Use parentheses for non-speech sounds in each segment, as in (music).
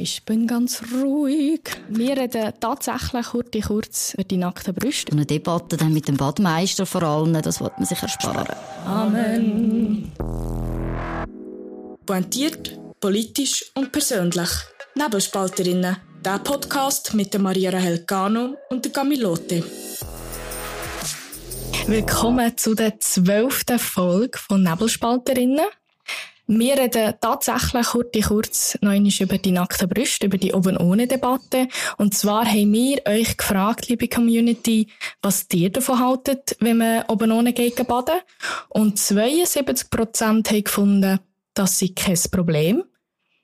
Ich bin ganz ruhig. Wir reden tatsächlich kurz, kurz über die nackten Brüste. Eine Debatte dann mit dem Badmeister vor allem, das wird man sich ersparen. Amen. Pointiert, politisch und persönlich. Nebelspalterinnen. Der Podcast mit der Maria Rahel Cano und der Camilote. Willkommen zu der zwölften Folge von Nebelspalterinnen. Wir reden tatsächlich kurz, kurz noch über die nackten Brüste, über die Oben-ohne-Debatte. Und zwar haben wir euch gefragt, liebe Community, was ihr davon haltet, wenn man oben ohne geht baden. Und 72 Prozent haben gefunden, das sei kein Problem.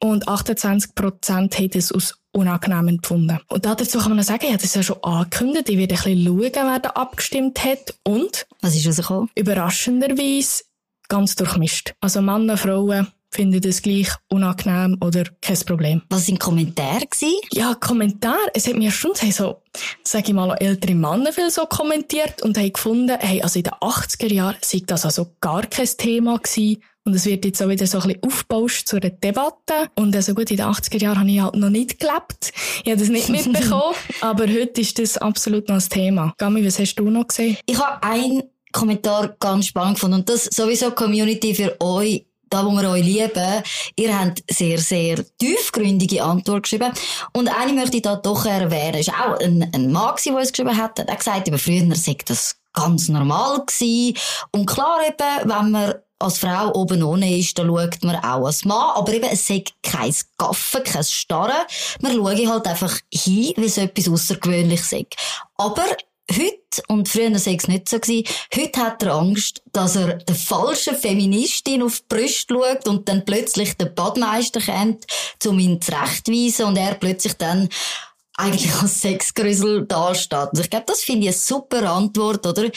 Und 28 Prozent haben es aus unangenehm empfunden. Und dazu kann man noch sagen, ich habe das ja schon angekündigt, ich werde ein bisschen schauen, wer da abgestimmt hat. Und? Was ist rausgekommen? Überraschenderweise ganz durchmischt. Also Männer, Frauen finden das gleich unangenehm oder kein Problem. Was sind Kommentare gewesen? Ja, Kommentare. Es hat mir schon so, sag ich mal, ältere Männer viel so kommentiert und haben gefunden, hey, also in den 80er Jahren sei das also gar kein Thema gewesen. Und es wird jetzt auch wieder so ein bisschen aufgebauscht zu einer Debatte. Und also gut, in den 80er Jahren habe ich halt noch nicht gelebt. Ich habe das nicht (laughs) mitbekommen. aber heute ist das absolut noch ein Thema. Gami, was hast du noch gesehen? Ich habe ein Kommentar ganz spannend gefunden. Und das sowieso Community für euch, da wo wir euch lieben. Ihr habt sehr, sehr tiefgründige Antwort geschrieben. Und eine möchte ich da doch erwähnen. Ist auch ein, ein Mann, der uns geschrieben hat. Er hat gesagt, über früher sei das ganz normal gewesen. Und klar eben, wenn man als Frau oben ohne ist, dann schaut man auch als Mann. Aber eben, es sagt kein Gaffen, kein Starren. Man schaut halt einfach hin, wie es etwas Außergewöhnliches ist. Aber Heute, und früher war es nicht so, gewesen, heute hat er Angst, dass er der falschen Feministin auf die Brüste schaut und dann plötzlich der Badmeister kommt, um ihn zurechtzuweisen und er plötzlich dann eigentlich (laughs) als Sexgrüssel dasteht. Also ich glaube, das finde ich eine super Antwort, oder?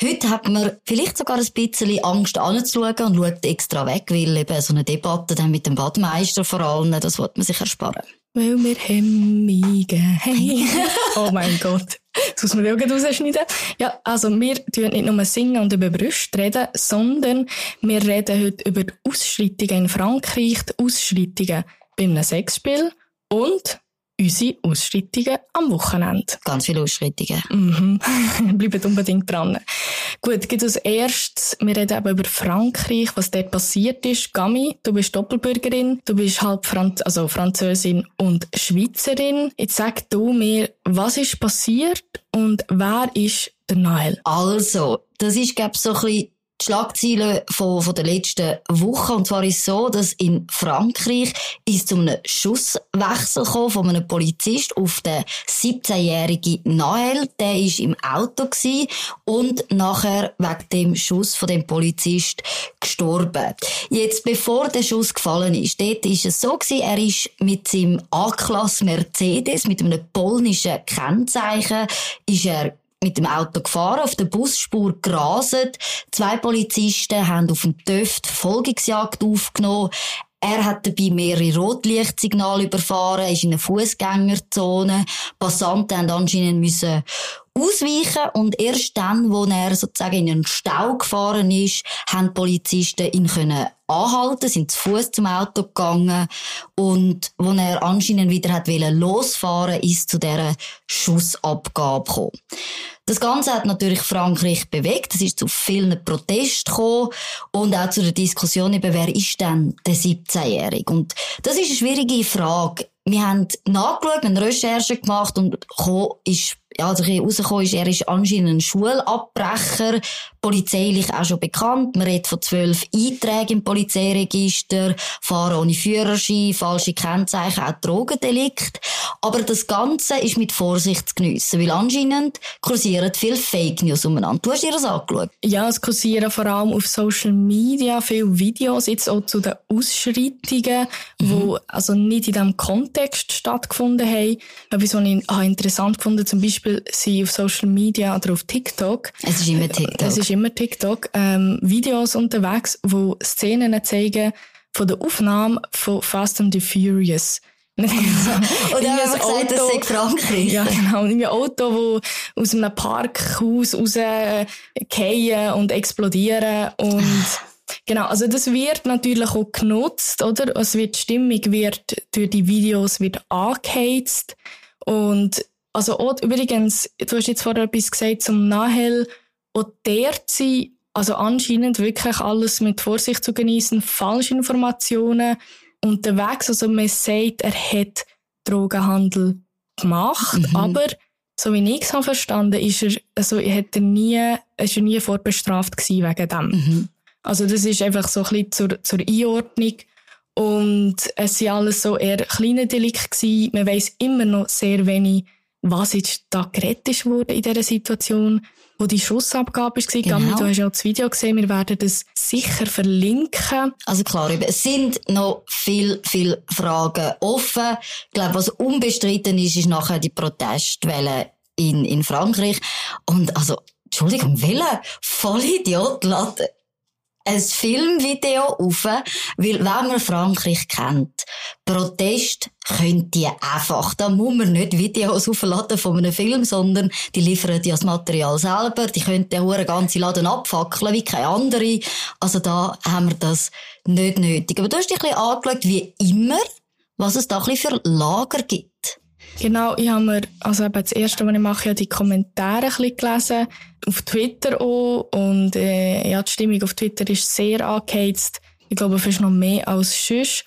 Heute hat man vielleicht sogar ein bisschen Angst anzuschauen und schaut extra weg, weil eben so eine Debatte dann mit dem Badmeister vor allem, das wird man sich ersparen. Weil wir Hemmungen haben. (laughs) oh mein Gott. Das muss man ja rausschneiden. Ja, also wir tun nicht nur singen und über Brüste reden, sondern wir reden heute über Ausschreitungen in Frankreich, die Ausschreitungen bei einem Sexspiel und unsere Ausschreitungen am Wochenende. Ganz viele Ausschreitungen. Mhm. (laughs) Bleibt unbedingt dran. Gut, geht als erstes, wir reden eben über Frankreich, was dort passiert ist. Gami, du bist Doppelbürgerin, du bist halb Franz also Französin und Schweizerin. Jetzt sag du mir, was ist passiert und wer ist der Nael? Also, das ist, glaube ich, so ein bisschen die Schlagzeilen von, von der letzten Woche. Und zwar ist es so, dass in Frankreich ist zu einem Schusswechsel gekommen von einem Polizist auf den 17-jährigen Nael. Der ist im Auto und nachher wegen dem Schuss von dem Polizist gestorben. Jetzt, bevor der Schuss gefallen ist, dort ist es so gewesen, er ist mit seinem A-Klasse Mercedes, mit einem polnischen Kennzeichen, ist er mit dem Auto gefahren, auf der Busspur geraset. Zwei Polizisten haben auf dem Töft Folgungsjagd aufgenommen. Er hat dabei mehrere Rotlichtsignale überfahren, ist in eine Fußgängerzone. Passanten haben anscheinend müssen ausweichen und erst dann, wo er sozusagen in einen Stau gefahren ist, haben Polizisten ihn können anhalten, sind zu Fuß zum Auto gegangen und wo er anscheinend wieder hat losfahren, ist zu dieser Schussabgabe gekommen. Das Ganze hat natürlich Frankreich bewegt. Es ist zu vielen Protesten gekommen und auch zu der Diskussion über, wer ist denn der 17-Jährige? Und das ist eine schwierige Frage. Wir haben nachgeschaut, eine Recherche gemacht und ist ja, also rausgekommen ist, er ist anscheinend ein Schulabbrecher, polizeilich auch schon bekannt. Man redet von zwölf Einträgen im Polizeiregister, Fahren ohne Führerschein, falsche Kennzeichen, auch Drogendelikt. Aber das Ganze ist mit Vorsicht zu geniessen, weil anscheinend kursieren viele Fake News umeinander. Du hast dir das angeschaut? Ja, es kursieren vor allem auf Social Media viele Videos, jetzt auch zu den Ausschreitungen, mhm. wo also nicht in diesem Kontext stattgefunden haben. Etwas, was ich interessant fand, zum Beispiel Beispiel sind auf Social Media oder auf TikTok. Es ist immer TikTok. Immer TikTok. Ähm, Videos unterwegs, wo Szenen zeigen von der Aufnahme von Fast and the Furious. (laughs) Oder haben gesagt, das sei Frankreich. Ja, genau. Ein Auto, das aus einem Parkhaus rausgehen und explodieren und (laughs) Genau, also das wird natürlich auch genutzt, oder? Es wird, die Stimmung wird durch die Videos wird angeheizt. Und, also auch, übrigens, du hast jetzt vorher etwas gesagt zum Nahel, auch der sie, also anscheinend wirklich alles mit Vorsicht zu genießen, falsche Informationen unterwegs. Also man sagt, er hat Drogenhandel gemacht, mhm. aber so wie ich es habe verstanden, ist er, also hat er nie, ist er nie vorbestraft gewesen wegen dem. Mhm. Also das ist einfach so ein bisschen zur, zur Einordnung. Und es sind alles so eher kleine Delikte gewesen. Man weiss immer noch sehr wenig, was jetzt da gerettet wurde in dieser Situation, wo die Schussabgabe war. Genau. Gammi, du hast ja das Video gesehen, wir werden das sicher verlinken. Also klar, es sind noch viel, viel Fragen offen. Ich glaube, was unbestritten ist, ist nachher die Protestwelle in, in Frankreich. Und also, Entschuldigung, welcher Vollidiot lädt ein Filmvideo auf, weil wenn man Frankreich kennt, Protest könnt ihr einfach. Da muss man nicht Videos aufladen von einem Film, sondern die liefern ja das Material selber. Die können den ganzen Laden abfackeln wie keine andere. Also da haben wir das nicht nötig. Aber du hast dich ein bisschen angeschaut, wie immer, was es da für Lager gibt. Genau, ich habe mir, also eben das erste, was ich mache, ja die Kommentare ein bisschen gelesen, auf Twitter auch, und, äh, ja, die Stimmung auf Twitter ist sehr angeheizt. Ich glaube, fast noch mehr als sonst.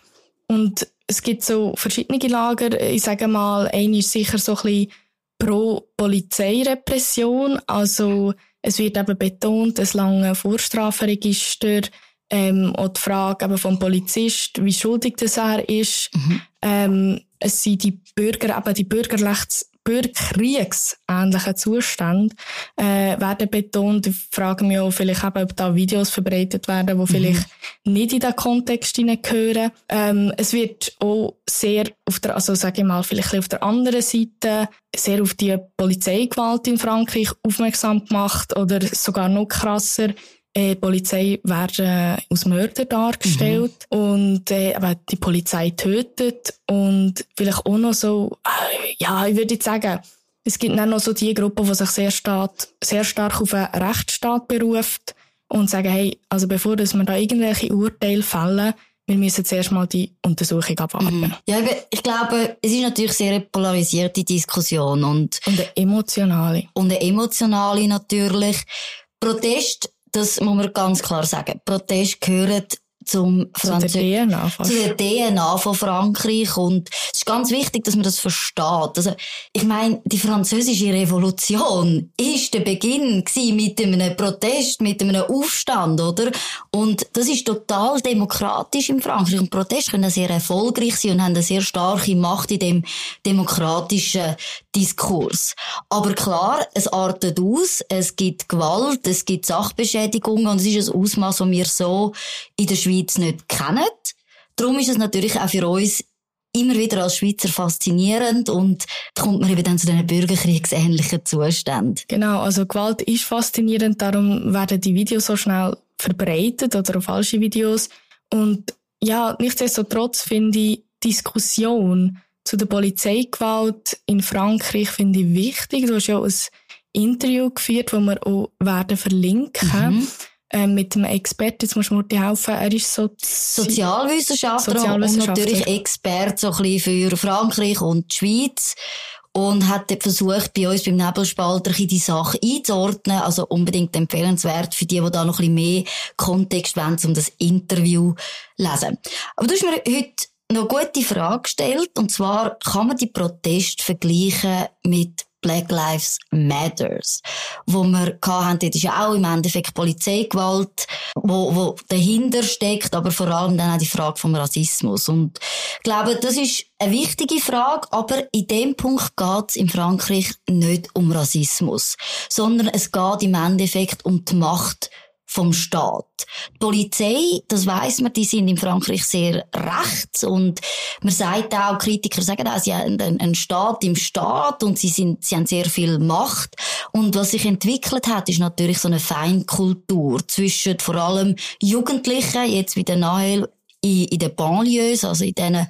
Und es gibt so verschiedene Lager. Ich sage mal, eine ist sicher so ein bisschen pro Polizeirepression. Also, es wird eben betont, ein langes Vorstrafenregister, ähm, auch die Frage eben vom Polizist, wie schuldig das er ist. Mhm. Ähm, es sind die Bürger, eben die Bürgerrechts bürgerkriegsähnlichen Zustände äh, werden betont. Ich frage mich auch vielleicht eben, ob da Videos verbreitet werden, die vielleicht mhm. nicht in den Kontext hineingehören. Ähm, es wird auch sehr auf der, also sage ich mal, vielleicht auf der anderen Seite sehr auf die Polizeigewalt in Frankreich aufmerksam gemacht oder sogar noch krasser äh, die Polizei werden aus Mörder dargestellt mhm. und äh, aber die Polizei tötet und vielleicht auch noch so, äh, ja, ich würde sagen, es gibt dann noch so die Gruppe, die sich sehr stark, sehr stark auf einen Rechtsstaat beruft und sagen, hey, also bevor dass wir da irgendwelche Urteile fällen, wir müssen zuerst mal die Untersuchung abwarten. Mhm. Ja, ich glaube, es ist natürlich sehr eine polarisierte Diskussion und... Und eine emotionale. Und eine emotionale natürlich. Protest das muss man ganz klar sagen. Protest gehört zum Französ zu der DNA, fast. zu der DNA von Frankreich und es ist ganz wichtig, dass man das versteht. Also ich meine, die französische Revolution ist der Beginn mit einem Protest, mit einem Aufstand, oder? Und das ist total demokratisch in Frankreich und Proteste können sehr erfolgreich sein und haben eine sehr starke Macht in dem demokratischen Diskurs. Aber klar, es artet aus, es gibt Gewalt, es gibt Sachbeschädigungen und es ist ein Ausmaß, das wir so in der Schweiz nicht kennen. Darum ist es natürlich auch für uns immer wieder als Schweizer faszinierend und kommt man eben dann zu diesen bürgerkriegsähnlichen Zuständen. Genau, also Gewalt ist faszinierend, darum werden die Videos so schnell verbreitet oder falsche Videos. Und ja, nichtsdestotrotz finde ich Diskussion zu der Polizeigewalt in Frankreich finde ich wichtig. Du hast ja ein Interview geführt, das wir auch werden verlinken. Mhm. Ähm, mit einem Experten, jetzt musst du mir helfen, er ist so Sozialwissenschaftler, Sozialwissenschaftler und natürlich Experte so ein bisschen für Frankreich und die Schweiz und hat versucht, bei uns beim Nebelspalter die Sache einzuordnen. Also unbedingt empfehlenswert für die, die da noch ein bisschen mehr Kontext wollen, um das Interview zu lesen. Aber du hast mir heute noch gute Frage gestellt. Und zwar, kann man die Proteste vergleichen mit Black Lives Matters, wo wir hatten, das ist ja auch im Endeffekt Polizeigewalt, wo, wo dahinter steckt, aber vor allem dann auch die Frage vom Rassismus. Und ich glaube, das ist eine wichtige Frage, aber in dem Punkt geht es in Frankreich nicht um Rassismus, sondern es geht im Endeffekt um die Macht vom Staat. Die Polizei, das weiß man, die sind in Frankreich sehr rechts und man sagt auch, Kritiker sagen auch, sie haben einen Staat im Staat und sie sind, sie haben sehr viel Macht. Und was sich entwickelt hat, ist natürlich so eine Feindkultur zwischen vor allem Jugendlichen, jetzt wie der Nahel, in, in den Banlieues, also in diesen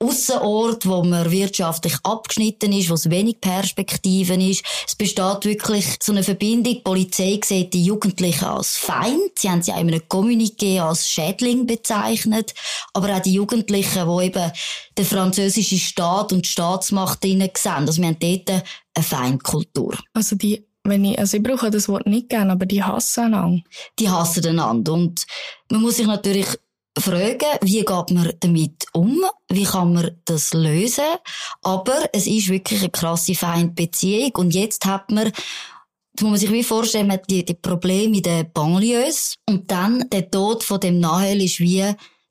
Aussenort, wo man wirtschaftlich abgeschnitten ist, wo es wenig Perspektiven ist. Es besteht wirklich so eine Verbindung. Die Polizei sieht die Jugendlichen als Feind. Sie haben sie auch in einem Kommuniqué als Schädling bezeichnet. Aber auch die Jugendlichen, die eben den französischen Staat und die Staatsmacht drinnen sehen. Also wir haben dort eine Feindkultur. Also die wenn ich, also ich brauche das Wort nicht gerne, aber die hassen einander. Die hassen einander. Und man muss sich natürlich fragen, wie geht man damit um? Wie kann man das lösen? Aber es ist wirklich eine krasse Feindbeziehung. Und jetzt hat man, das muss man sich wie vorstellen, man hat die, die Probleme in den Banlieues. Und dann der Tod von dem Nahel ist wie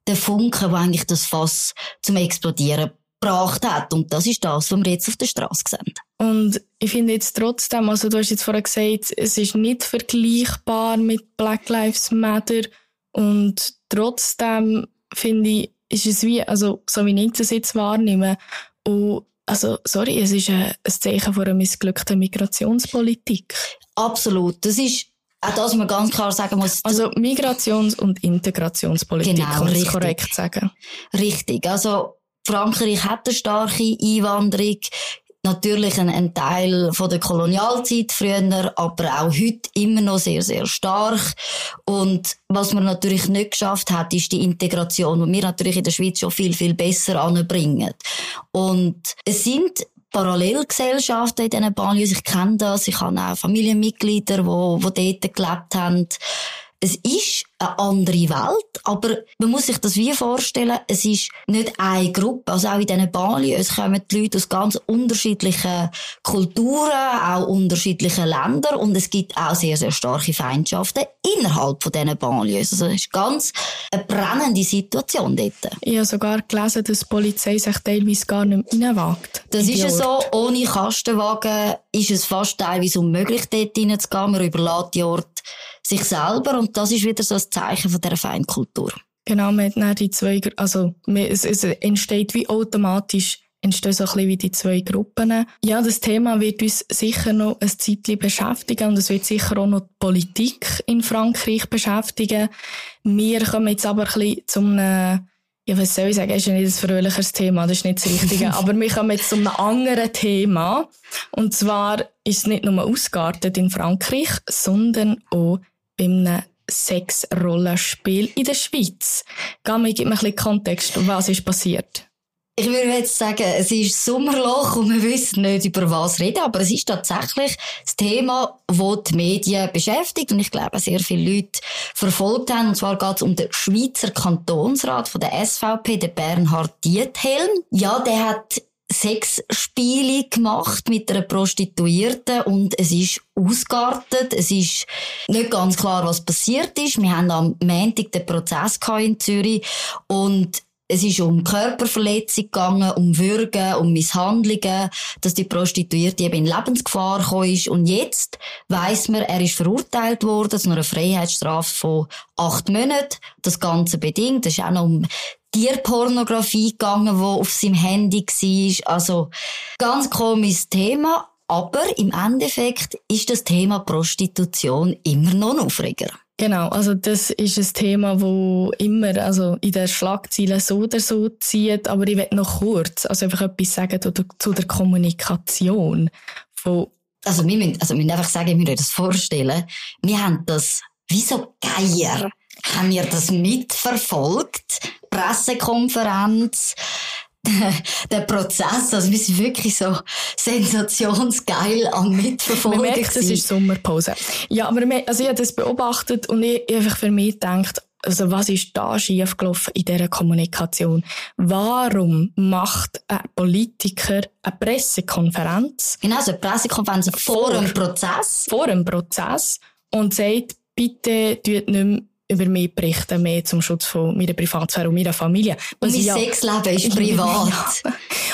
der Funke, der eigentlich das Fass zum Explodieren gebracht hat. Und das ist das, was wir jetzt auf der Straße sehen. Und ich finde jetzt trotzdem, also du hast jetzt vorher gesagt, es ist nicht vergleichbar mit Black Lives Matter. Und trotzdem finde ich, ist es wie, also, so wie ich das jetzt wahrnehme, und, also, sorry, es ist ein, ein Zeichen von einer missglückten Migrationspolitik. Absolut. Das ist, auch das man ganz klar sagen muss. Also Migrations- und Integrationspolitik, genau, kann man richtig. korrekt sagen. Richtig. Also Frankreich hat eine starke Einwanderung natürlich ein, ein Teil von der Kolonialzeit früher, aber auch heute immer noch sehr, sehr stark. Und was man natürlich nicht geschafft hat, ist die Integration, die wir natürlich in der Schweiz schon viel, viel besser anbringen. Und es sind Parallelgesellschaften in diesen Banlieues. Ich kenne das. Ich habe auch Familienmitglieder, die, die dort gelebt haben. Es ist eine andere Welt, aber man muss sich das wie vorstellen, es ist nicht eine Gruppe, also auch in diesen Bali, es kommen die Leute aus ganz unterschiedlichen Kulturen, auch unterschiedlichen Ländern und es gibt auch sehr, sehr starke Feindschaften innerhalb von diesen Banlieues. Also es ist ganz eine brennende Situation dort. Ich habe sogar gelesen, dass die Polizei sich teilweise gar nicht mehr reinwagt. Das ist ja so, ohne Kastenwagen ist es fast teilweise unmöglich, dort reinzugehen. Man überlässt die Orte sich selber und das ist wieder so ein Zeichen von dieser Feindkultur. Genau, man hat dann die zwei, also es, es entsteht wie automatisch entstehen so ein bisschen wie die zwei Gruppen. Ja, das Thema wird uns sicher noch ein Zeitchen beschäftigen und es wird sicher auch noch die Politik in Frankreich beschäftigen. Wir kommen jetzt aber ein bisschen zum ja, was soll ich sagen, ist ja nicht ein fröhliches Thema, das ist nicht das Richtige. (laughs) Aber wir kommen jetzt zu einem anderen Thema. Und zwar ist es nicht nur ausgeartet in Frankreich, sondern auch bei einem Sexrollenspiel in der Schweiz. Gami, gib mir ein bisschen Kontext, was ist passiert? Ich würde jetzt sagen, es ist Sommerloch und wir wissen nicht, über was reden, aber es ist tatsächlich das Thema, das die Medien beschäftigt und ich glaube, sehr viele Leute verfolgt haben. Und zwar geht es um den Schweizer Kantonsrat von der SVP, den Bernhard Diethelm. Ja, der hat Sexspiele gemacht mit einer Prostituierten und es ist ausgeartet. Es ist nicht ganz klar, was passiert ist. Wir haben am Montag den Prozess in Zürich und es ist um Körperverletzung gegangen, um Würgen, um Misshandlungen, dass die Prostituierte eben in Lebensgefahr gekommen ist. Und jetzt weiss man, er ist verurteilt worden zu einer Freiheitsstrafe von acht Monaten. Das Ganze bedingt. Es ist auch noch um Tierpornografie gegangen, wo auf seinem Handy war. Also, ganz komisches Thema. Aber im Endeffekt ist das Thema Prostitution immer noch Aufreger. Genau, also das ist ein Thema, wo immer also in den Schlagzeilen so oder so zieht, aber ich will noch kurz also einfach etwas sagen zu der, zu der Kommunikation von also wir müssen, also wir müssen einfach sagen, wir müssen das vorstellen, wir haben das wie so Geier haben wir das mitverfolgt. Pressekonferenz, (laughs) der Prozess, also wir sind wirklich so sensationsgeil am Mitverfolgen. Man merkt, das ist Sommerpause. Ja, aber also ich habe das beobachtet und ich, einfach für mich gedacht, also was ist da schiefgelaufen in dieser Kommunikation? Warum macht ein Politiker eine Pressekonferenz? Genau, so eine Pressekonferenz vor, vor einem Prozess. Vor einem Prozess und sagt, bitte tut nicht mehr über mich berichten, mehr zum Schutz von meiner Privatsphäre und meiner Familie. Und mein ja, Sexleben ist (laughs) privat.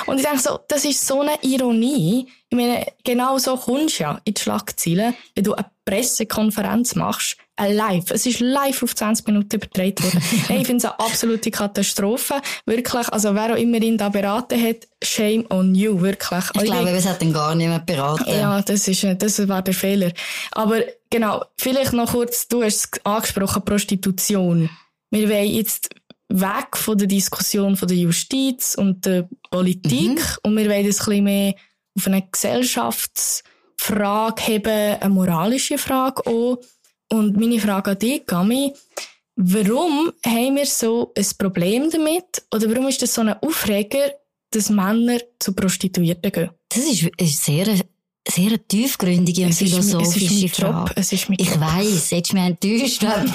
Und ich denke so, das ist so eine Ironie. Ich meine, genau so kommst du ja in die Schlagzeilen, wenn du eine Pressekonferenz machst, live. Es ist live auf 20 Minuten übertragen worden. (laughs) hey, ich finde es eine absolute Katastrophe. Wirklich, also wer auch immer ihn da beraten hat, shame on you, wirklich. Ich glaube, es hat dann gar niemand beraten. Ja, das ist, das war der Fehler. Aber genau, vielleicht noch kurz, du hast es angesprochen, Prostitution. Wir wollen jetzt weg von der Diskussion von der Justiz und der Politik mhm. und wir wollen es ein bisschen mehr auf eine Gesellschaftsfrage haben, eine moralische Frage auch. Und meine Frage an dich, Gami, warum haben wir so ein Problem damit? Oder warum ist das so ein Aufreger, dass Männer zu Prostituierten gehen? Das ist eine sehr, sehr tiefgründige und philosophische ist, Frage. Ist ich weiss, jetzt mich enttäuscht, wenn,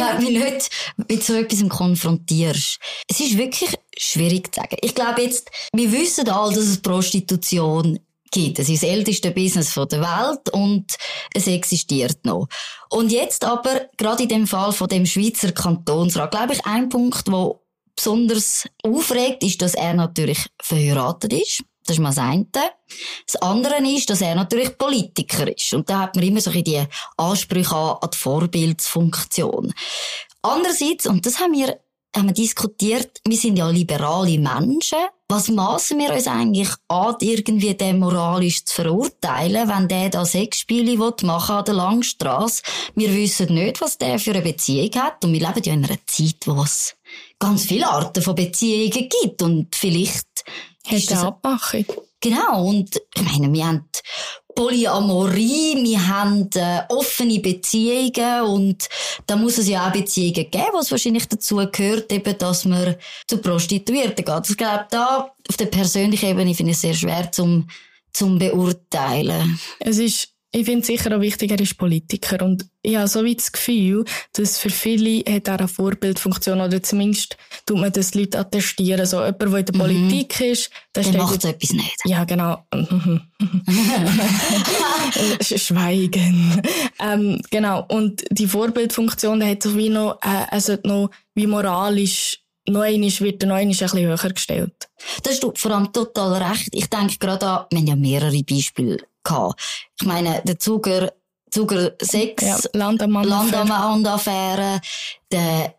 wenn du mich nicht mit so etwas konfrontierst. Es ist wirklich schwierig zu sagen. Ich glaube jetzt, wir wissen alle, dass es Prostitution gibt. Es ist das älteste Business der Welt und es existiert noch. Und jetzt aber, gerade in dem Fall von dem Schweizer Kantonsrat, glaube ich, ein Punkt, wo besonders aufregt, ist, dass er natürlich verheiratet ist. Das ist mal das eine. Das andere ist, dass er natürlich Politiker ist. Und da hat man immer so die Ansprüche an, an die Vorbildsfunktion. Andererseits, und das haben wir haben wir diskutiert, wir sind ja liberale Menschen. Was maßen wir uns eigentlich an, irgendwie den moralisch zu verurteilen, wenn der da Sexspiele machen an der Langstrasse? Wir wissen nicht, was der für eine Beziehung hat. Und wir leben ja in einer Zeit, wo es ganz viele Arten von Beziehungen gibt. Und vielleicht... Hat eine Abmachung. Genau. Und ich meine, wir haben Polyamorie, wir haben äh, offene Beziehungen und da muss es ja auch Beziehungen geben, was wahrscheinlich dazu gehört, eben, dass man zu Prostituierten geht. Ich glaube, da auf der persönlichen Ebene finde ich es sehr schwer zum, zum beurteilen. Es ist ich finde sicher auch wichtig, er ist Politiker. Und ich habe so wie das Gefühl, dass für viele hat er eine Vorbildfunktion oder zumindest tut man das Leute attestieren. So jemand, der in der mhm. Politik ist, der, der macht so etwas nicht. Ja, genau. (laughs) (laughs) Schweigen. Ähm, genau. Und die Vorbildfunktion, der hat so wie noch, äh, also noch wie moralisch noch einmal wird der noch ein bisschen höher gestellt. Das hast du vor allem total recht. Ich denke gerade an, wir haben ja mehrere Beispiele gehabt. Ich meine, der Zuger, Zuger 6, ja, Landamann-Affäre, der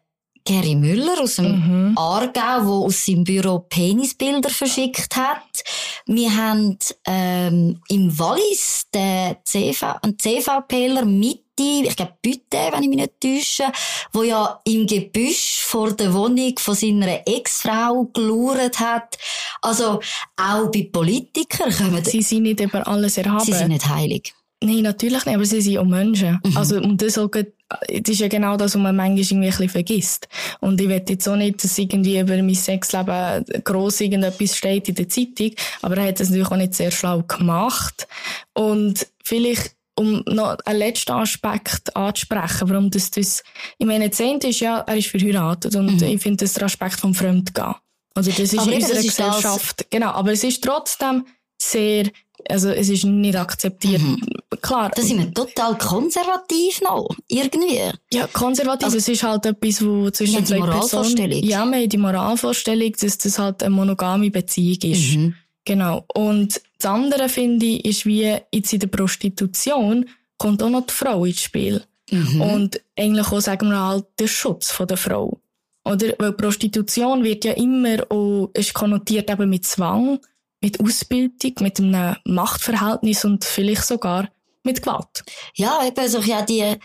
Gary Müller aus dem mhm. Aargau, der aus seinem Büro Penisbilder verschickt hat. Wir haben ähm, im Wallis den CV, einen CVPler mit ich glaube Bütte, wenn ich mich nicht täusche, wo ja im Gebüsch vor der Wohnung von seiner Ex-Frau gelauert hat. Also auch bei Politikern kommen... Sie sind nicht über alles erhaben. Sie sind nicht heilig. Nein, natürlich nicht, aber sie sind auch Menschen. Mhm. Also, und das, auch, das ist ja genau das, was man manchmal irgendwie ein bisschen vergisst. Und ich will jetzt auch nicht, dass irgendwie über mein Sexleben gross irgendetwas steht in der Zeitung, aber er hat das natürlich auch nicht sehr schlau gemacht. Und vielleicht um noch einen letzten Aspekt anzusprechen, warum das, das, ich meine, das eine ist ja, er ist verheiratet und mhm. ich finde das der Aspekt vom Fremdgehen. Also das ist aber in unserer Gesellschaft, das... genau, aber es ist trotzdem sehr, also es ist nicht akzeptiert. Mhm. Klar. Da sind wir total konservativ noch, irgendwie. Ja, konservativ, also, es ist halt etwas, wo zwischen zwei Personen... Ja, wir haben die Moralvorstellung, dass das halt eine monogame Beziehung ist. Mhm. Genau. Und das andere, finde ich, ist wie jetzt in der Prostitution kommt auch noch die Frau ins Spiel. Mhm. Und eigentlich auch, sagen wir halt, der Schutz von der Frau. Oder? Weil Prostitution wird ja immer auch, ist konnotiert eben mit Zwang, mit Ausbildung, mit einem Machtverhältnis und vielleicht sogar mit Gewalt. Ja, eben, also ja, die,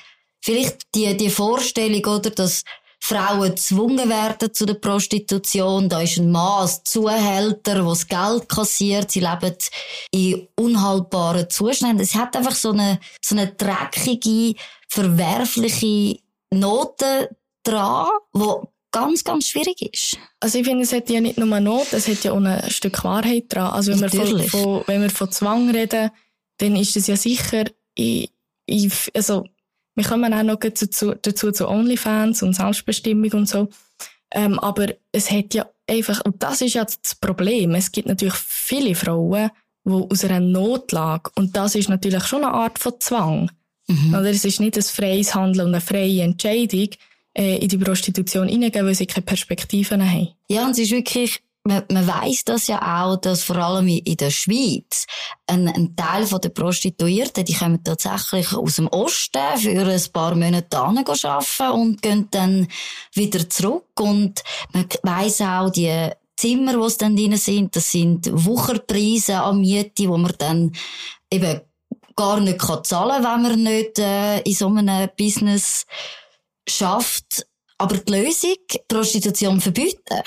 vielleicht die, die Vorstellung, oder, dass Frauen gezwungen werden zu der Prostitution. Da ist ein Mann als Zuhälter, der das Geld kassiert. Sie leben in unhaltbaren Zuständen. Es hat einfach so eine, so eine dreckige, verwerfliche Note dran, wo ganz, ganz schwierig ist. Also ich finde, es hat ja nicht nur eine Note, es hat ja auch ein Stück Wahrheit dran. Also wenn wir von, von, wenn wir von Zwang reden, dann ist es ja sicher, ich, ich, also wir kommen auch noch dazu, dazu zu OnlyFans und Selbstbestimmung und so. Ähm, aber es hat ja einfach, und das ist ja das Problem, es gibt natürlich viele Frauen, die aus einer Notlage, und das ist natürlich schon eine Art von Zwang. Mhm. Oder es ist nicht ein freies Handeln und eine freie Entscheidung, äh, in die Prostitution hineingehen, weil sie keine Perspektiven haben. Ja, und es ist wirklich man, man weiß das ja auch, dass vor allem in der Schweiz ein, ein Teil der Prostituierten, die kommen tatsächlich aus dem Osten für ein paar Monate arbeiten und gehen dann wieder zurück. Und man weiß auch, die Zimmer, die dann drin sind, das sind Wucherpreise an Miete, wo man dann eben gar nicht zahlen kann, wenn man nicht äh, in so einem Business schafft. aber die Lösung, Prostitution verbieten?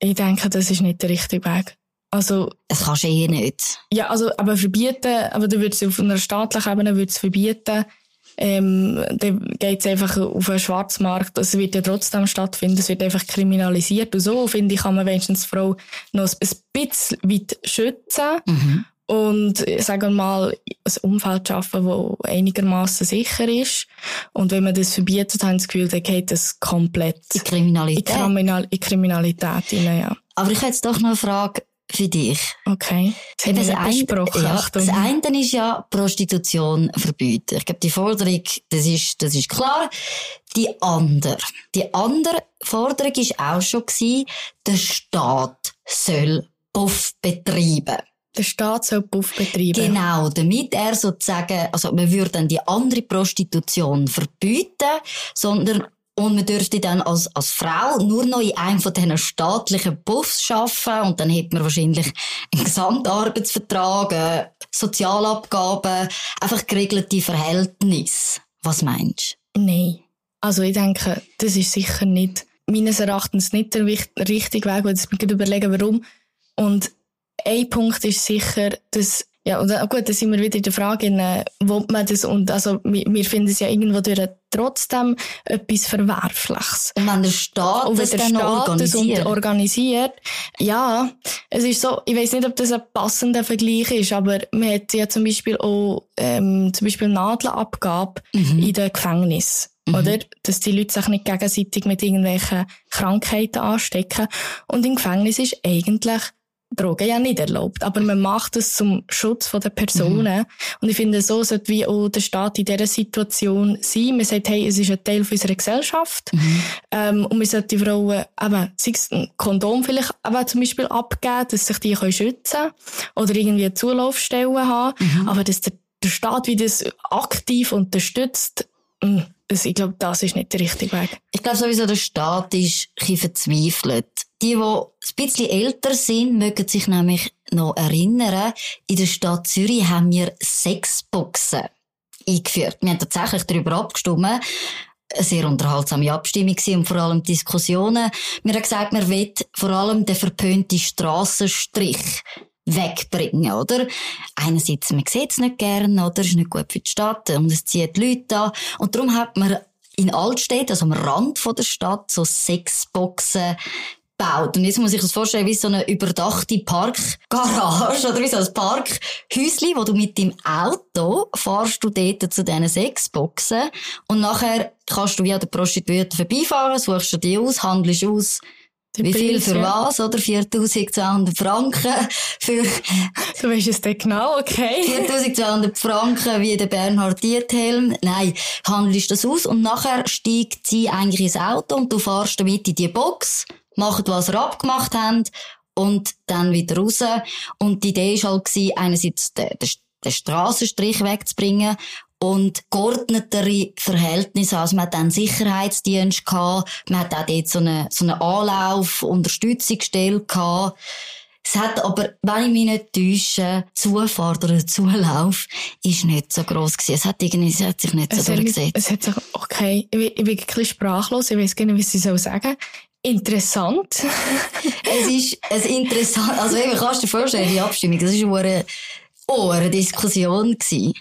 Ich denke, das ist nicht der richtige Weg. Also. Das kannst du eh nicht. Ja, also, aber verbieten, aber du würdest auf einer staatlichen Ebene würdest verbieten, ähm, dann geht es einfach auf einen Schwarzmarkt. Es wird ja trotzdem stattfinden. Es wird einfach kriminalisiert. Und so, finde ich, kann man wenigstens Frau noch ein bisschen weit schützen. Mhm. Und, sagen wir mal, ein Umfeld schaffen, das einigermaßen sicher ist. Und wenn man das verbietet, haben sie das Gefühl, dann geht das komplett in Kriminalität. In, Kriminal in Kriminalität hinein, ja. Aber ich hätte jetzt doch noch eine Frage für dich. Okay. Das, Eben, das, ein, ja, das eine ist ja Prostitution verbieten. Ich glaube, die Forderung, das ist, das ist klar. Die andere, die andere Forderung ist auch schon gewesen, der Staat soll Puff betreiben. Der Staat soll betreiben. Genau, damit er sozusagen, also man würde dann die andere Prostitution verbieten, sondern und man dürfte dann als, als Frau nur noch in einem von diesen staatlichen Buffs arbeiten und dann hätte man wahrscheinlich einen Gesamtarbeitsvertrag, äh, Sozialabgaben, einfach geregelte Verhältnisse. Was meinst du? Nein. Also ich denke, das ist sicher nicht, meines Erachtens nicht der richtige Weg, weil ich mir überlegen, warum. Und ein Punkt ist sicher, dass ja, und äh, gut, da sind wir wieder in der Frage, äh, wo man das, und also, wir, wir finden es ja irgendwo durch trotzdem etwas Verwerfliches. Und wenn der Staat und das der dann Staat organisiert. Das organisiert. Ja, es ist so, ich weiß nicht, ob das ein passender Vergleich ist, aber man hat ja zum Beispiel auch, ähm, zum Beispiel Nadelabgabe mhm. in den Gefängnissen. Mhm. Oder? Dass die Leute sich nicht gegenseitig mit irgendwelchen Krankheiten anstecken. Und im Gefängnis ist eigentlich Drogen ja nicht erlaubt. Aber man macht es zum Schutz der Personen. Mhm. Und ich finde, so sollte wie auch der Staat in dieser Situation sein. Man sagt, hey, es ist ein Teil unserer Gesellschaft. Mhm. Ähm, und man sollte die Frauen eben, sei es ein Kondom vielleicht eben zum Beispiel abgeben, dass sich die können schützen können. Oder irgendwie Zulaufstellen haben. Mhm. Aber dass der, der Staat wie das aktiv unterstützt, mh, das, ich glaube, das ist nicht der richtige Weg. Ich glaube sowieso, der Staat ist ein verzweifelt. Die, die ein bisschen älter sind, mögen sich nämlich noch erinnern, in der Stadt Zürich haben wir Sexboxen eingeführt. Wir haben tatsächlich darüber abgestimmt. Eine sehr unterhaltsame Abstimmung und vor allem Diskussionen. Wir haben gesagt, wir wollen vor allem den verpönten Strassenstrich wegbringen, oder? Einerseits, man sieht es nicht gern, oder? Ist nicht gut für die Stadt und es zieht Leute an. Und darum hat man in Altstädten, also am Rand der Stadt, so Sexboxen gebaut. Und jetzt muss ich das vorstellen, wie so eine überdachte Parkgarage (laughs) oder wie so ein Parkhäuschen, wo du mit dem Auto fahrst du dort zu diesen Sexboxen und nachher kannst du wie an der Prostituierten vorbeifahren, suchst du die aus, handelst aus, wie viel für was, oder? 4200 Franken für... (laughs) Du weißt es dann genau, okay. 4200 Franken wie der Bernhard Diethelm. Nein, handelst das aus und nachher steigt sie eigentlich ins Auto und du fahrst damit in die Box, macht, was ihr abgemacht habt und dann wieder raus. Und die Idee war halt, einerseits den, den, Strassenstrich wegzubringen und geordnetere Verhältnisse. Also man hat dann Sicherheitsdienst gehabt, man hat auch dort so eine, so eine Anlauf, Unterstützungsstelle gehabt. Es hat aber, wenn ich mich nicht täusche, Zufahrt oder Zulauf ist nicht so gross gewesen. Es hat irgendwie, es hat sich nicht so durchgesetzt. Es hat sich, okay, ich bin, ich bin ein bisschen sprachlos, ich weiß gar nicht, was ich soll sagen. Interessant. (laughs) es ist es interessant, also eben, kannst du dir vorstellen, die Abstimmung, das war eine, oh, eine Diskussion gewesen.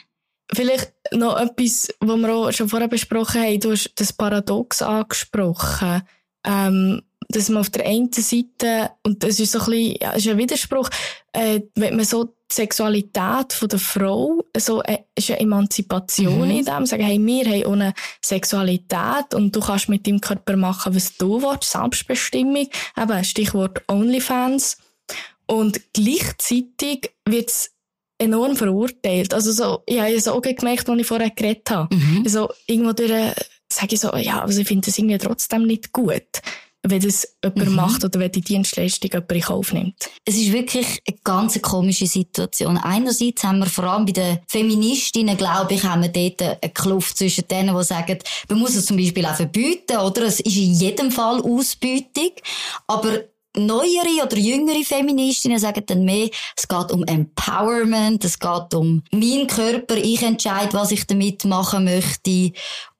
Vielleicht noch etwas, was wir auch schon vorher besprochen haben. Du hast das Paradox angesprochen. Ähm, dass man auf der einen Seite, und das ist so ein bisschen, ja, ist ein Widerspruch, äh, wenn man so die Sexualität von der Frau, so, äh, ist eine Emanzipation mhm. in dem, sagen, hey, wir haben auch eine Sexualität und du kannst mit deinem Körper machen, was du willst, Selbstbestimmung, eben, Stichwort OnlyFans. Und gleichzeitig wird's enorm verurteilt. Also so, ich habe so auch gemerkt, als ich vorher geredet habe. Mhm. Also irgendwo durch, sage ich so, ja, also ich finde das irgendwie trotzdem nicht gut wenn das jemand mhm. macht oder wenn die Dienstleistung jemand in Kauf nimmt. Es ist wirklich eine ganz komische Situation. Einerseits haben wir vor allem bei den Feministinnen, glaube ich, haben wir dort eine Kluft zwischen denen, die sagen, man muss es zum Beispiel auch verbieten, oder? Es ist in jedem Fall Ausbeutung. Aber neuere oder jüngere Feministinnen sagen dann mehr, es geht um Empowerment, es geht um mein Körper, ich entscheide, was ich damit machen möchte.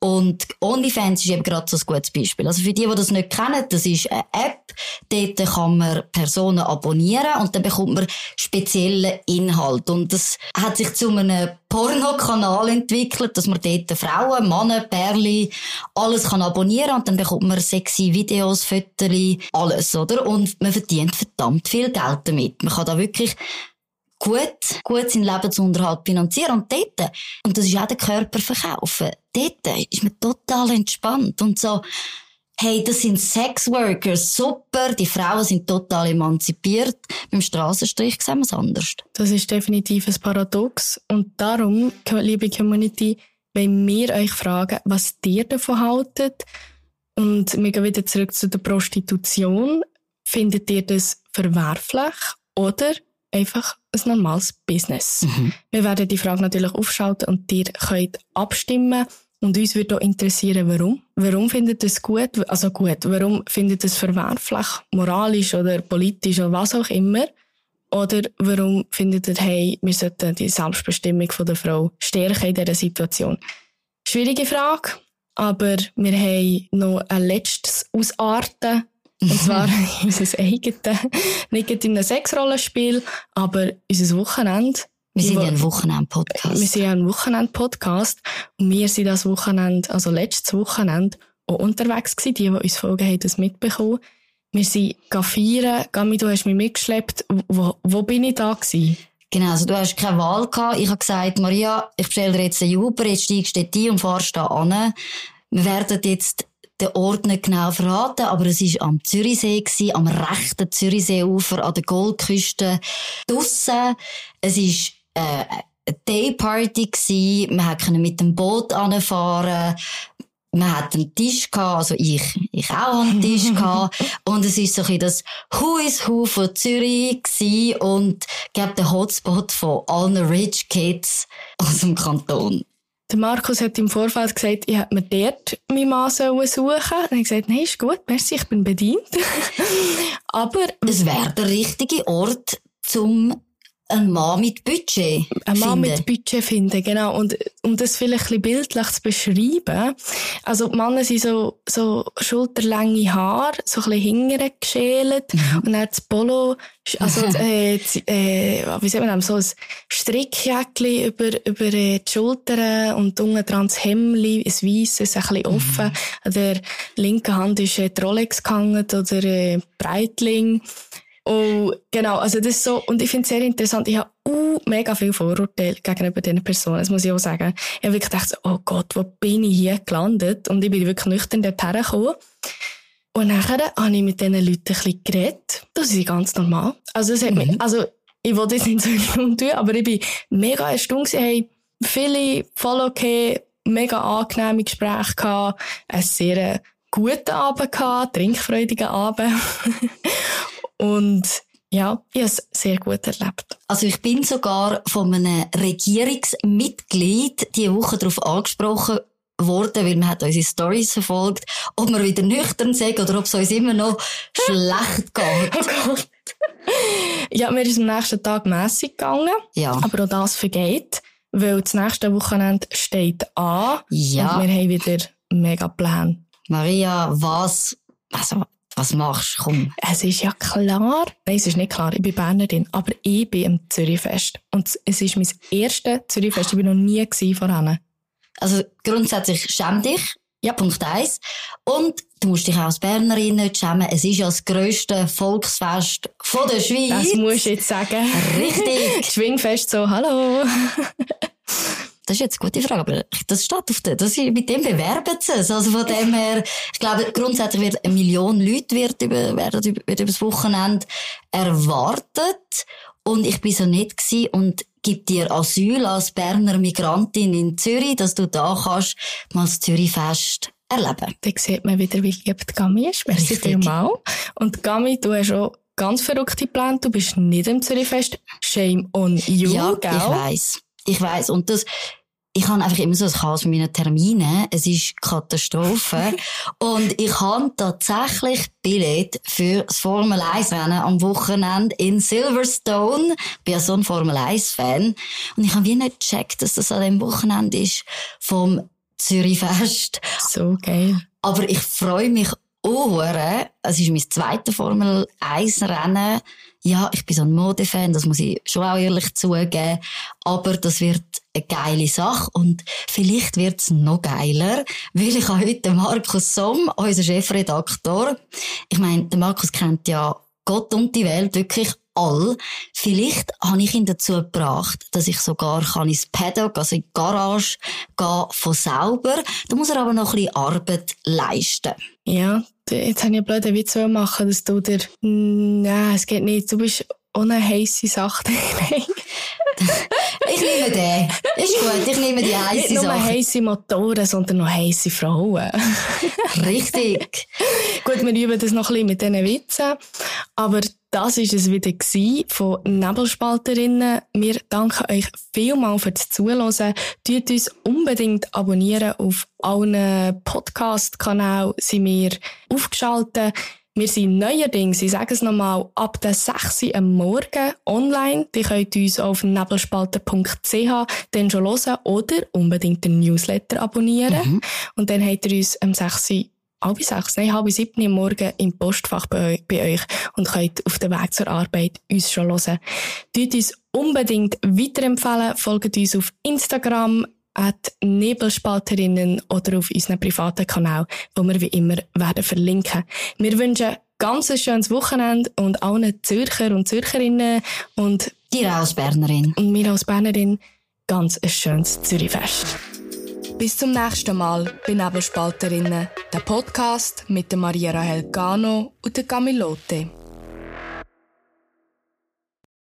Und OnlyFans ist eben gerade so ein gutes Beispiel. Also für die, die das nicht kennen, das ist eine App, dort kann man Personen abonnieren und dann bekommt man spezielle Inhalt. Und das hat sich zu einem Pornokanal entwickelt, dass man dort Frauen, Männer, Perli, alles kann abonnieren und dann bekommt man sexy Videos, Fotos, alles, oder? Und man verdient verdammt viel Geld damit. Man kann da wirklich gut, gut seinen Lebensunterhalt finanzieren. Und dort, und das ist auch der Körper verkaufen, dort ist man total entspannt und so, hey, das sind Sexworkers, super, die Frauen sind total emanzipiert. Beim Strassenstrich sehen wir es anders. Das ist definitiv ein Paradox. Und darum, liebe Community, wenn wir euch fragen, was ihr davon haltet, und wir gehen wieder zurück zu der Prostitution, findet ihr das verwerflich oder einfach ein normales Business? Mhm. Wir werden die Frage natürlich aufschalten und ihr könnt abstimmen. Und uns würde auch interessieren, warum. Warum findet es gut, also gut, warum findet es verwerflich, moralisch oder politisch oder was auch immer? Oder warum findet ihr, hey, wir sollten die Selbstbestimmung von der Frau stärken in dieser Situation? Schwierige Frage, aber wir haben noch ein letztes Ausarten und zwar (laughs) unser eigenes, nicht in einem Sexrollenspiel, aber unser Wochenende. Wir sind ja ein Wochenend-Podcast. Wir sind ja ein Wochenend-Podcast. Und wir sind das Wochenende, also letztes Wochenende, auch unterwegs gewesen. Die, die uns folgen, haben das mitbekommen. Wir sind feiern. Gami, du hast mich mitgeschleppt. Wo, wo bin ich da gewesen? Genau, also du hast keine Wahl gehabt. Ich habe gesagt, Maria, ich bestelle dir jetzt einen Uber, jetzt steigst du ein und fahrst da an. Wir werden jetzt den Ort nicht genau verraten, aber es war am Zürichsee, gewesen, am rechten Zürichseeufer, an der Goldküste, draussen. Es war äh, eine Dayparty gewesen. Man konnte mit dem Boot anfahren. Man hat einen Tisch gehabt, also ich, ich auch einen Tisch (laughs) gehabt. Und es ist so ein das Who is Who von Zürich gewesen und, glaube der Hotspot von allen Rich Kids aus dem Kanton. Der Markus hat im Vorfeld gesagt, ich hätte mir dort meinen Mann suchen sollen. Und ich gesagt, nein, ist gut, merci, ich bin bedient. (laughs) Aber... Es wäre der richtige Ort, zum ein Mann mit Budget Ein Mann mit Budget finden, genau. Und um das vielleicht ein bisschen bildlich zu beschreiben, also die Männer sind so, so schulterlänge Haare, so ein bisschen hingere geschält mhm. und dann das Polo, also (laughs) äh, äh, wie sagt man das, so ein Strickjäckchen über, über äh, die Schultern und unten dran das Hemdli, ein weisses, ein bisschen offen. Mhm. An der linken Hand ist äh, die Rolex gehangen oder äh, Breitling. Und genau, also das ist so, und ich finde es sehr interessant, ich habe uh, mega viel Vorurteile gegenüber diesen Personen, das muss ich auch sagen. Ich habe wirklich gedacht, oh Gott, wo bin ich hier gelandet? Und ich bin wirklich nüchtern dorthin gekommen. Und nachher habe ich mit diesen Leuten ein bisschen geredet. Das ist ganz normal. Also, es hat mich, mhm. also, ich wollte das nicht so (laughs) tun, aber ich bin mega erstaunt hey, viele voll okay, mega angenehme Gespräche gehabt, einen sehr guten Abend gehabt, trinkfreudigen Abend. (laughs) Und ja, ich habe es sehr gut erlebt. Also ich bin sogar von einem Regierungsmitglied diese Woche darauf angesprochen worden, weil man hat unsere Stories verfolgt, ob wir wieder nüchtern sind oder ob es uns immer noch schlecht (laughs) geht. Oh Gott. Ja, mir ist am nächsten Tag mässig gegangen. Ja. Aber auch das vergeht, weil das nächste Wochenende steht an. Ja. Und wir haben wieder mega Pläne. Maria, was, also, was machst du? Komm. Es ist ja klar, nein, es ist nicht klar, ich bin Bernerin, aber ich bin am Zürichfest. Und es ist mein erstes Zürichfest, ich bin noch nie vorher. Also grundsätzlich schäm dich. Ja. Punkt eins. Und du musst dich auch als Bernerin nicht schämen. Es ist ja das grösste Volksfest von der Schweiz. Das musst du jetzt sagen. Richtig. (laughs) Schwingfest so, hallo. (laughs) Das ist jetzt eine gute Frage, aber das steht auf der, das ist, mit dem bewerben sie es. Also von dem her, ich glaube, grundsätzlich wird eine Million Leute wird über, werden über, wird über das Wochenende erwartet. Und ich bin so nett gewesen und gib dir Asyl als Berner Migrantin in Zürich, dass du da kannst mal das Zürichfest erleben. Da sieht man wieder, wie lieb Gami ist. Merci vielmals. Und Gami, du hast auch ganz verrückte Pläne. Du bist nicht im Zürichfest. Shame on you, ja, gell? ich weiss. Ich weiss. Und das, ich habe einfach immer so ein Chaos mit meinen Terminen. Es ist Katastrophe. (laughs) und ich habe tatsächlich Billett für das Formel 1 Rennen am Wochenende in Silverstone. Ich bin ja so ein Formel 1 Fan. Und ich habe wie nicht gecheckt, dass das an dem Wochenende ist vom Zürich Fest. So geil. Aber ich freue mich Ohren. Es ist mein zweites Formel 1 Rennen. Ja, ich bin so ein Modefan, das muss ich schon auch ehrlich zugeben. Aber das wird eine geile Sache und vielleicht wird's noch geiler, weil ich habe heute Markus Somm, unser Chefredaktor. Ich meine, der Markus kennt ja Gott und die Welt wirklich all. Vielleicht habe ich ihn dazu gebracht, dass ich sogar kann ins Paddock, also in die Garage, gehen von selber. Da muss er aber noch ein bisschen Arbeit leisten. Ja, jetzt habe ich einen blöden Witz machen, dass du dir, nein, es geht nicht, du bist ohne heisse Sache. (laughs) ich nehme den. Ist gut, ich nehme die heisse Sache. Nicht nur heisse Motoren, sondern noch heisse Frauen. Richtig. gut, wir üben das noch ein bisschen mit diesen Witzen. Aber das ist es wieder von Nebelspalterinnen. Wir danken euch vielmals fürs Zuhören. Tut uns unbedingt abonnieren auf allen Podcast-Kanälen sind wir aufgeschaltet. Wir sind neuerdings, ich sage es nochmal, ab der 6 Uhr am Morgen online. Die könnt uns auf nebelspalter.ch dann schon hören oder unbedingt den Newsletter abonnieren. Mhm. Und dann habt ihr uns am 6 Uhr halb sechs, nein, halb sieben am Morgen im Postfach bei, bei, euch und könnt auf dem Weg zur Arbeit uns schon hören. Tut uns unbedingt weiterempfehlen, folgt uns auf Instagram, at Nebelspalterinnen oder auf unseren privaten Kanal, wo wir wie immer werden verlinken. Wir wünschen ganz ein schönes Wochenende und allen Zürcher und Zürcherinnen und dir als Bernerin und mir als Bernerin ganz ein schönes Zürichfest. Bis zum nächsten Mal bei Nebelspalterinnen, der Podcast mit der Maria Rahel Gano und der Camilote.